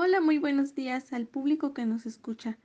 Hola, muy buenos días al público que nos escucha.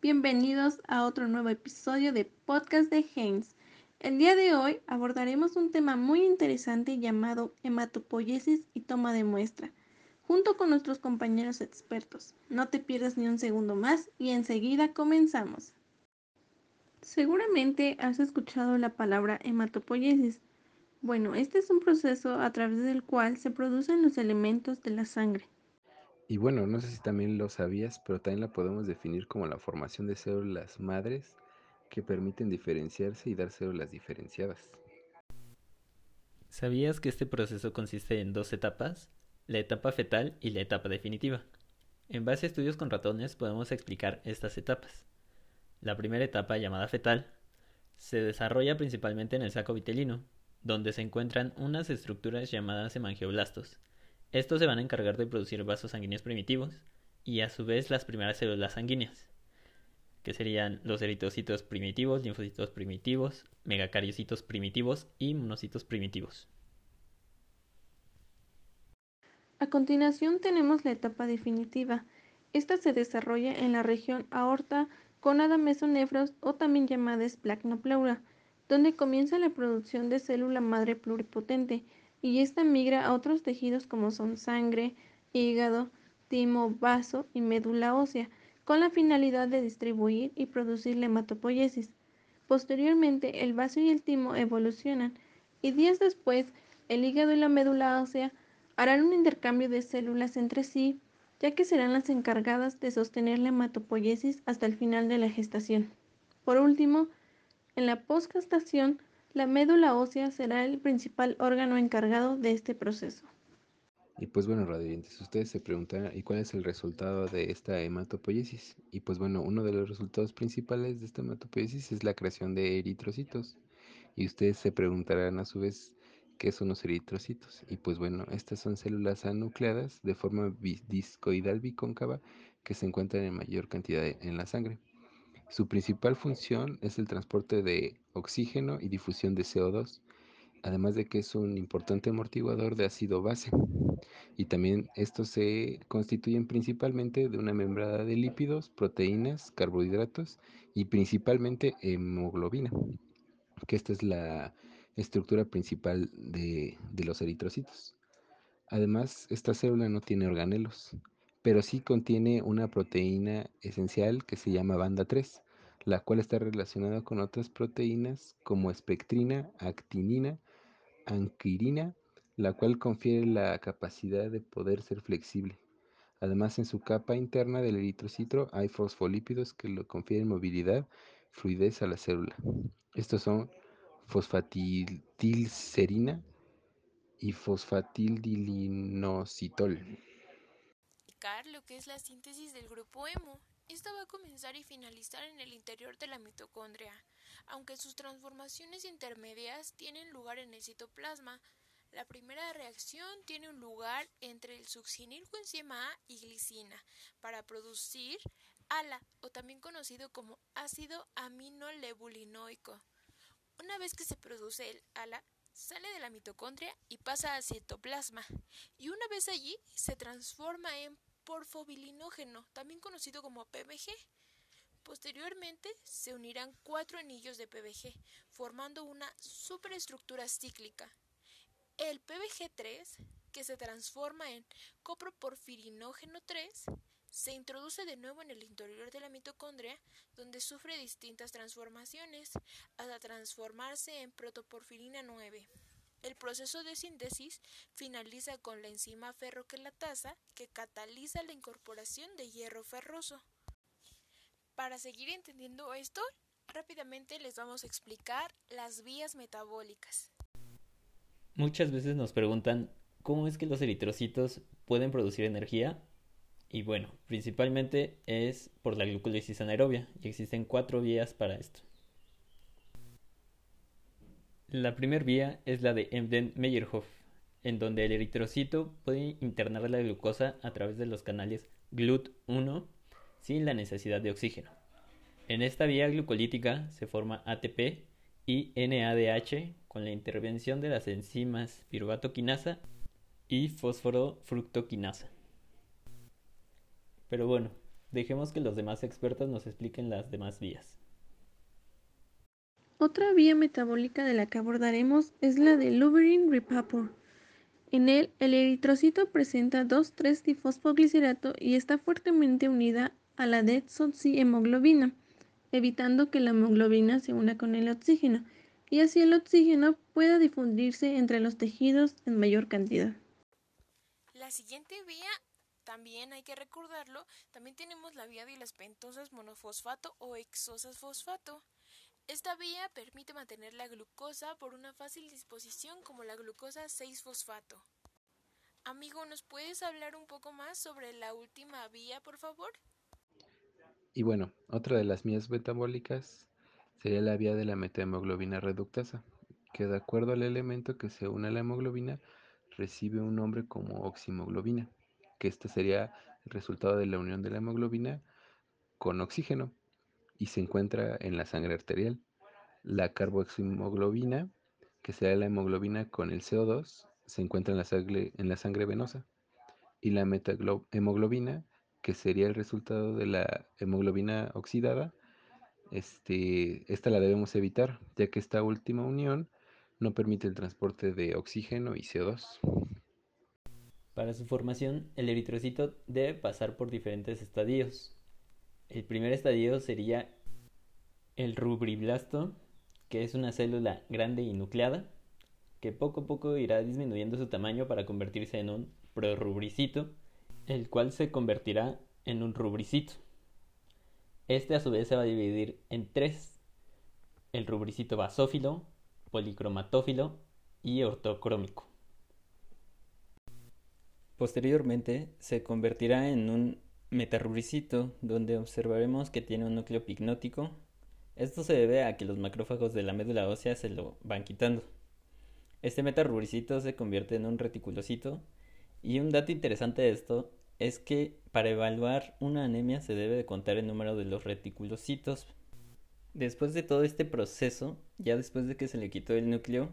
Bienvenidos a otro nuevo episodio de Podcast de Haynes. El día de hoy abordaremos un tema muy interesante llamado hematopoiesis y toma de muestra, junto con nuestros compañeros expertos. No te pierdas ni un segundo más y enseguida comenzamos. Seguramente has escuchado la palabra hematopoiesis. Bueno, este es un proceso a través del cual se producen los elementos de la sangre y bueno, no sé si también lo sabías, pero también la podemos definir como la formación de células madres que permiten diferenciarse y dar células diferenciadas. ¿Sabías que este proceso consiste en dos etapas? La etapa fetal y la etapa definitiva. En base a estudios con ratones podemos explicar estas etapas. La primera etapa, llamada fetal, se desarrolla principalmente en el saco vitelino, donde se encuentran unas estructuras llamadas hemangioblastos, estos se van a encargar de producir vasos sanguíneos primitivos y a su vez las primeras células sanguíneas, que serían los eritrocitos primitivos, linfocitos primitivos, megacariocitos primitivos y monocitos primitivos. A continuación tenemos la etapa definitiva. Esta se desarrolla en la región aorta conada mesonefros o también llamada esplacnopleura, donde comienza la producción de célula madre pluripotente, y esta migra a otros tejidos como son sangre, hígado, timo, vaso y médula ósea, con la finalidad de distribuir y producir la hematopoiesis. Posteriormente, el vaso y el timo evolucionan y días después, el hígado y la médula ósea harán un intercambio de células entre sí, ya que serán las encargadas de sostener la hematopoiesis hasta el final de la gestación. Por último, en la postgestación, la médula ósea será el principal órgano encargado de este proceso. Y pues bueno, radiantes, ustedes se preguntan, ¿y cuál es el resultado de esta hematopoiesis? Y pues bueno, uno de los resultados principales de esta hematopoiesis es la creación de eritrocitos. Y ustedes se preguntarán a su vez, ¿qué son los eritrocitos? Y pues bueno, estas son células anucleadas de forma discoidal bicóncava que se encuentran en mayor cantidad en la sangre. Su principal función es el transporte de oxígeno y difusión de CO2, además de que es un importante amortiguador de ácido base. Y también estos se constituyen principalmente de una membrana de lípidos, proteínas, carbohidratos y principalmente hemoglobina, que esta es la estructura principal de, de los eritrocitos. Además, esta célula no tiene organelos, pero sí contiene una proteína esencial que se llama banda 3, la cual está relacionada con otras proteínas como espectrina, actinina, anquirina, la cual confiere la capacidad de poder ser flexible. Además, en su capa interna del eritrocito hay fosfolípidos que le confieren movilidad, fluidez a la célula. Estos son fosfatidilcerina y lo que es la síntesis del grupo hemo. Esta va a comenzar y finalizar en el interior de la mitocondria, aunque sus transformaciones intermedias tienen lugar en el citoplasma. La primera reacción tiene un lugar entre el succinilcoenzima A y glicina para producir ALA, o también conocido como ácido aminolevulinoico. Una vez que se produce el ALA, sale de la mitocondria y pasa al citoplasma, y una vez allí se transforma en porfobilinógeno, también conocido como PBG. Posteriormente se unirán cuatro anillos de PBG, formando una superestructura cíclica. El PBG3, que se transforma en coproporfirinógeno 3, se introduce de nuevo en el interior de la mitocondria, donde sufre distintas transformaciones, hasta transformarse en protoporfirina 9. El proceso de síntesis finaliza con la enzima ferroquelatasa que cataliza la incorporación de hierro ferroso. Para seguir entendiendo esto, rápidamente les vamos a explicar las vías metabólicas. Muchas veces nos preguntan cómo es que los eritrocitos pueden producir energía y bueno, principalmente es por la glucólisis anaerobia y existen cuatro vías para esto. La primera vía es la de Emden-Meyerhof, en donde el eritrocito puede internar la glucosa a través de los canales GLUT1 sin la necesidad de oxígeno. En esta vía glucolítica se forma ATP y NADH con la intervención de las enzimas piruvatoquinasa y fosforofructoquinasa. Pero bueno, dejemos que los demás expertos nos expliquen las demás vías. Otra vía metabólica de la que abordaremos es la de Luberin Repapor. En él, el eritrocito presenta 2,3-difosfoglicerato y está fuertemente unida a la hemoglobina, evitando que la hemoglobina se una con el oxígeno y así el oxígeno pueda difundirse entre los tejidos en mayor cantidad. La siguiente vía, también hay que recordarlo, también tenemos la vía de las pentosas monofosfato o exosas fosfato. Esta vía permite mantener la glucosa por una fácil disposición como la glucosa 6-fosfato. Amigo, ¿nos puedes hablar un poco más sobre la última vía, por favor? Y bueno, otra de las vías metabólicas sería la vía de la metahemoglobina reductasa, que de acuerdo al elemento que se une a la hemoglobina recibe un nombre como oximoglobina, que este sería el resultado de la unión de la hemoglobina con oxígeno y se encuentra en la sangre arterial. La carboximoglobina, que será la hemoglobina con el CO2, se encuentra en la sangre, en la sangre venosa. Y la metahemoglobina, que sería el resultado de la hemoglobina oxidada, este, esta la debemos evitar, ya que esta última unión no permite el transporte de oxígeno y CO2. Para su formación, el eritrocito debe pasar por diferentes estadios. El primer estadio sería el rubriblasto, que es una célula grande y nucleada, que poco a poco irá disminuyendo su tamaño para convertirse en un prorubricito, el cual se convertirá en un rubricito. Este a su vez se va a dividir en tres, el rubricito basófilo, policromatófilo y ortocrómico. Posteriormente se convertirá en un metarubricito, donde observaremos que tiene un núcleo pignótico. Esto se debe a que los macrófagos de la médula ósea se lo van quitando. Este metarubricito se convierte en un reticulocito y un dato interesante de esto es que para evaluar una anemia se debe de contar el número de los reticulocitos. Después de todo este proceso, ya después de que se le quitó el núcleo,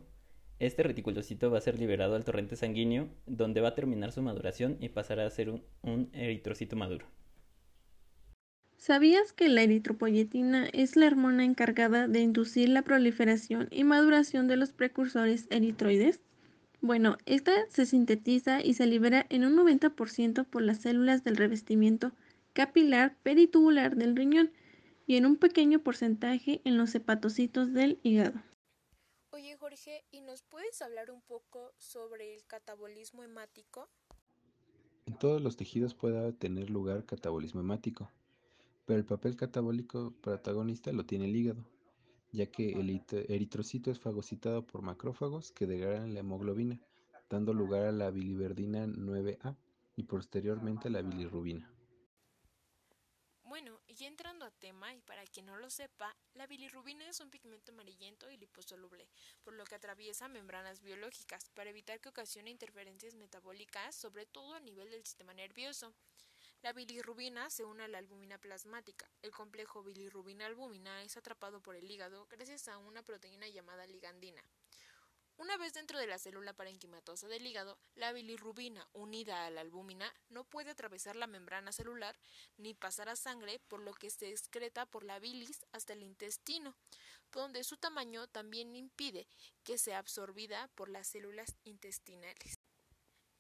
este reticulocito va a ser liberado al torrente sanguíneo, donde va a terminar su maduración y pasará a ser un, eritrocito maduro. ¿Sabías que la eritropoyetina es la hormona encargada de inducir la proliferación y maduración de los precursores eritroides? Bueno, esta se sintetiza y se libera en un 90% por las células del revestimiento capilar peritubular del riñón y en un pequeño porcentaje en los hepatocitos del hígado. Oye Jorge, ¿y nos puedes hablar un poco sobre el catabolismo hemático? En todos los tejidos puede tener lugar catabolismo hemático, pero el papel catabólico protagonista lo tiene el hígado, ya que el eritrocito es fagocitado por macrófagos que degradan la hemoglobina, dando lugar a la biliverdina 9A y posteriormente a la bilirrubina. Y entrando a tema, y para quien no lo sepa, la bilirrubina es un pigmento amarillento y liposoluble, por lo que atraviesa membranas biológicas para evitar que ocasione interferencias metabólicas, sobre todo a nivel del sistema nervioso. La bilirrubina se une a la albumina plasmática. El complejo bilirrubina-albumina es atrapado por el hígado gracias a una proteína llamada ligandina. Una vez dentro de la célula parenquimatosa del hígado, la bilirrubina unida a la albúmina no puede atravesar la membrana celular ni pasar a sangre, por lo que se excreta por la bilis hasta el intestino, donde su tamaño también impide que sea absorbida por las células intestinales.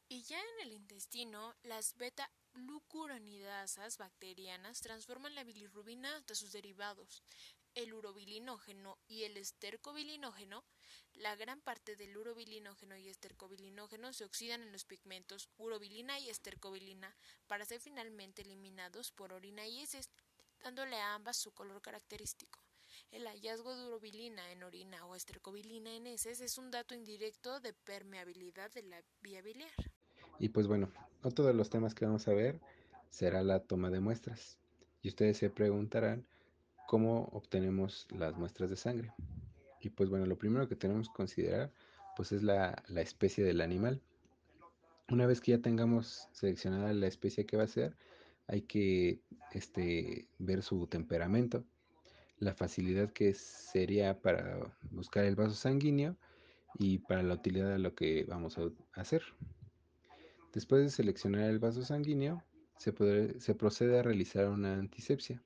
Y ya en el intestino, las beta glucuronidasas bacterianas transforman la bilirrubina hasta sus derivados, el urobilinógeno y el estercobilinógeno, la gran parte del urobilinógeno y estercobilinógeno se oxidan en los pigmentos urobilina y estercobilina para ser finalmente eliminados por orina y heces, dándole a ambas su color característico. El hallazgo de urobilina en orina o estercobilina en heces es un dato indirecto de permeabilidad de la vía biliar. Y pues bueno, otro de los temas que vamos a ver será la toma de muestras. Y ustedes se preguntarán cómo obtenemos las muestras de sangre. Y pues bueno, lo primero que tenemos que considerar pues es la, especie del animal. Una vez que ya tengamos seleccionada la especie que va a ser, hay que este, ver su temperamento, la facilidad que sería para buscar el vaso sanguíneo y para la utilidad de lo que vamos a hacer. Después de seleccionar el vaso sanguíneo, se, procede a realizar una antisepsia,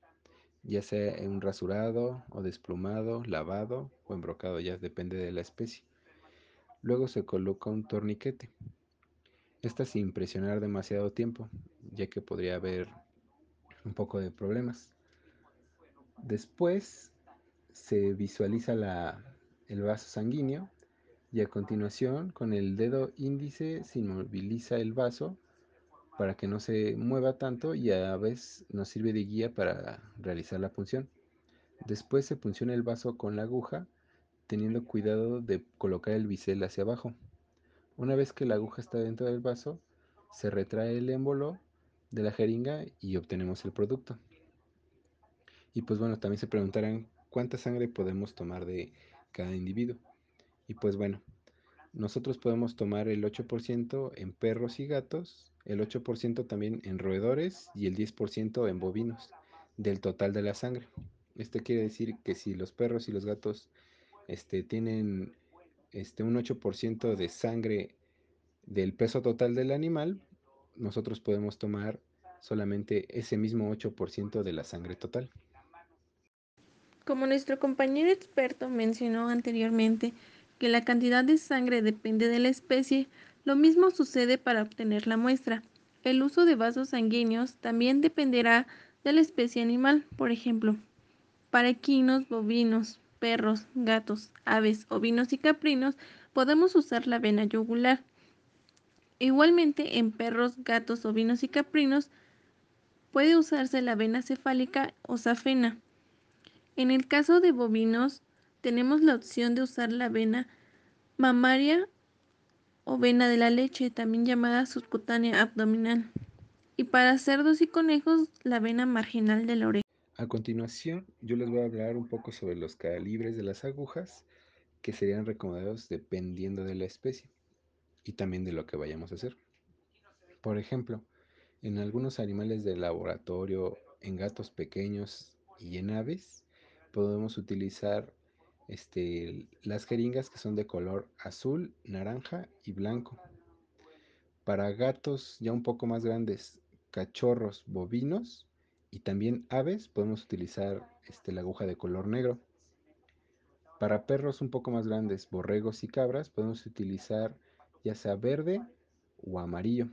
ya sea en un rasurado o desplumado, lavado o embrocado, ya depende de la especie. Luego se coloca un torniquete. Esta sin presionar demasiado tiempo, ya que podría haber un poco de problemas. Después se visualiza el vaso sanguíneo y a continuación con el dedo índice se inmoviliza el vaso para que no se mueva tanto y a la vez nos sirve de guía para realizar la punción. Después se punciona el vaso con la aguja teniendo cuidado de colocar el bisel hacia abajo. Una vez que la aguja está dentro del vaso, se retrae el émbolo de la jeringa y obtenemos el producto. Y pues bueno, también se preguntarán cuánta sangre podemos tomar de cada individuo. Y pues bueno, nosotros podemos tomar el 8% en perros y gatos, el 8% también en roedores y el 10% en bovinos del total de la sangre. Esto quiere decir que si los perros y los gatos este, tienen este, un 8% de sangre del peso total del animal, nosotros podemos tomar solamente ese mismo 8% de la sangre total. Como nuestro compañero experto mencionó anteriormente que la cantidad de sangre depende de la especie, lo mismo sucede para obtener la muestra. El uso de vasos sanguíneos también dependerá de la especie animal, por ejemplo, para equinos, bovinos, perros, gatos, aves, ovinos y caprinos podemos usar la vena yugular. Igualmente en perros, gatos, ovinos y caprinos puede usarse la vena cefálica o safena. En el caso de bovinos tenemos la opción de usar la vena mamaria o vena de la leche, también llamada subcutánea abdominal. Y para cerdos y conejos, la vena marginal de la oreja. A continuación, yo les voy a hablar un poco sobre los calibres de las agujas que serían recomendados dependiendo de la especie y también de lo que vayamos a hacer. Por ejemplo, en algunos animales de laboratorio, en gatos pequeños y en aves, podemos utilizar este, las jeringas que son de color azul, naranja y blanco. Para gatos ya un poco más grandes, cachorros, bovinos, y también aves podemos utilizar este, la aguja de color negro. Para perros un poco más grandes, borregos y cabras, podemos utilizar ya sea verde o amarillo.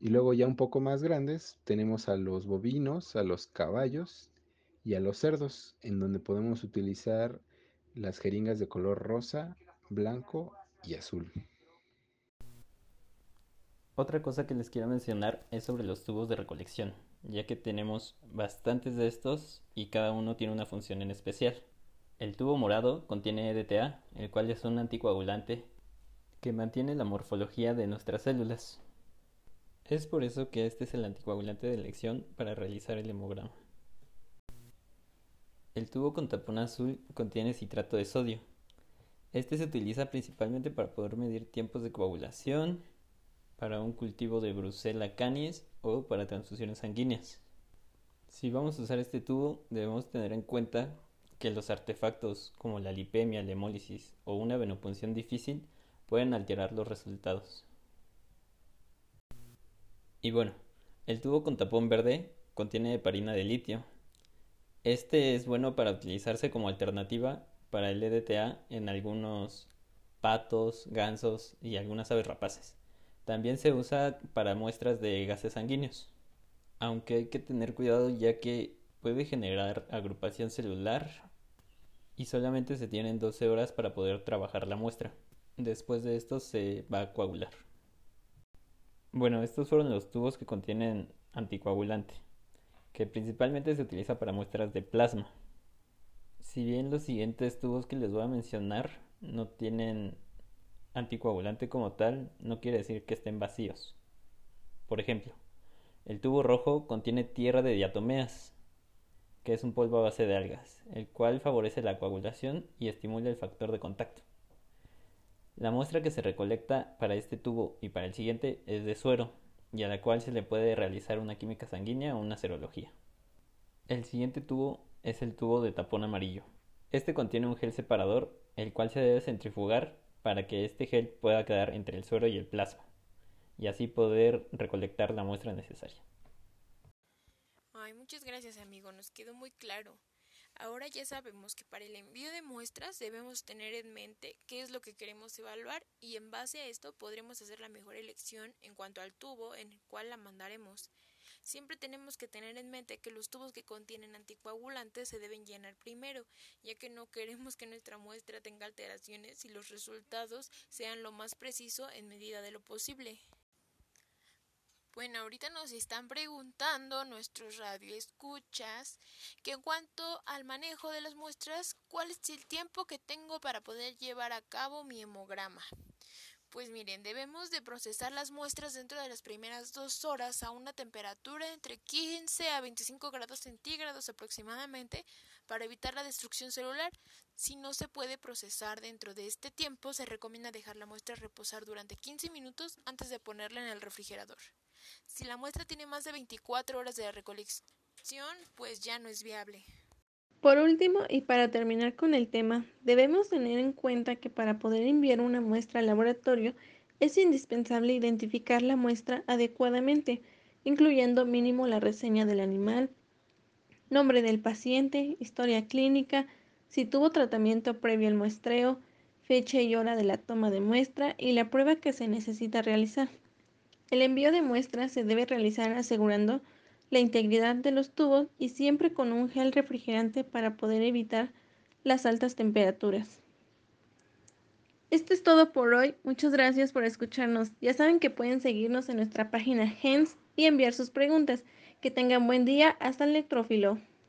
Y luego ya un poco más grandes tenemos a los bovinos, a los caballos y a los cerdos, en donde podemos utilizar las jeringas de color rosa, blanco y azul. Otra cosa que les quiero mencionar es sobre los tubos de recolección ya que tenemos bastantes de estos y cada uno tiene una función en especial. El tubo morado contiene EDTA, el cual es un anticoagulante que mantiene la morfología de nuestras células. Es por eso que este es el anticoagulante de elección para realizar el hemograma. El tubo con tapón azul contiene citrato de sodio. Este se utiliza principalmente para poder medir tiempos de coagulación, para un cultivo de Brucella canis o para transfusiones sanguíneas. Si vamos a usar este tubo, debemos tener en cuenta que los artefactos como la lipemia, la hemólisis o una venopunción difícil pueden alterar los resultados. Y bueno, el tubo con tapón verde contiene heparina de litio. Este es bueno para utilizarse como alternativa para el EDTA en algunos patos, gansos y algunas aves rapaces. También se usa para muestras de gases sanguíneos, aunque hay que tener cuidado ya que puede generar agrupación celular y solamente se tienen 12 horas para poder trabajar la muestra. Después de esto se va a coagular. Bueno, estos fueron los tubos que contienen anticoagulante, que principalmente se utiliza para muestras de plasma. Si bien los siguientes tubos que les voy a mencionar no tienen anticoagulante como tal no quiere decir que estén vacíos. Por ejemplo, el tubo rojo contiene tierra de diatomeas, que es un polvo a base de algas, el cual favorece la coagulación y estimula el factor de contacto. La muestra que se recolecta para este tubo y para el siguiente es de suero, y a la cual se le puede realizar una química sanguínea o una serología. El siguiente tubo es el tubo de tapón amarillo. Este contiene un gel separador, el cual se debe centrifugar para que este gel pueda quedar entre el suero y el plasma. y así poder recolectar la muestra necesaria. Ay, muchas gracias amigo, nos quedó muy claro. Ahora ya sabemos que para el envío de muestras debemos tener en mente qué es lo que queremos evaluar y en base a esto podremos hacer la mejor elección en cuanto al tubo en el cual la mandaremos. Siempre tenemos que tener en mente que los tubos que contienen anticoagulantes se deben llenar primero, ya que no queremos que nuestra muestra tenga alteraciones y los resultados sean lo más preciso en medida de lo posible. Bueno, ahorita nos están preguntando nuestros radioescuchas que en cuanto al manejo de las muestras, ¿cuál es el tiempo que tengo para poder llevar a cabo mi hemograma? Pues miren, debemos de procesar las muestras dentro de las primeras dos horas a una temperatura entre 15 a 25 grados centígrados aproximadamente para evitar la destrucción celular. Si no se puede procesar dentro de este tiempo, se recomienda dejar la muestra reposar durante 15 minutos antes de ponerla en el refrigerador. Si la muestra tiene más de 24 horas de recolección, pues ya no es viable. Por último, y para terminar con el tema, debemos tener en cuenta que para poder enviar una muestra al laboratorio es indispensable identificar la muestra adecuadamente, incluyendo mínimo la reseña del animal, nombre del paciente, historia clínica, si tuvo tratamiento previo al muestreo, fecha y hora de la toma de muestra y la prueba que se necesita realizar. El envío de muestras se debe realizar asegurando la integridad de los tubos y siempre con un gel refrigerante para poder evitar las altas temperaturas. Esto es todo por hoy. Muchas gracias por escucharnos. Ya saben que pueden seguirnos en nuestra página HENS y enviar sus preguntas. Que tengan buen día. Hasta el electrófilo.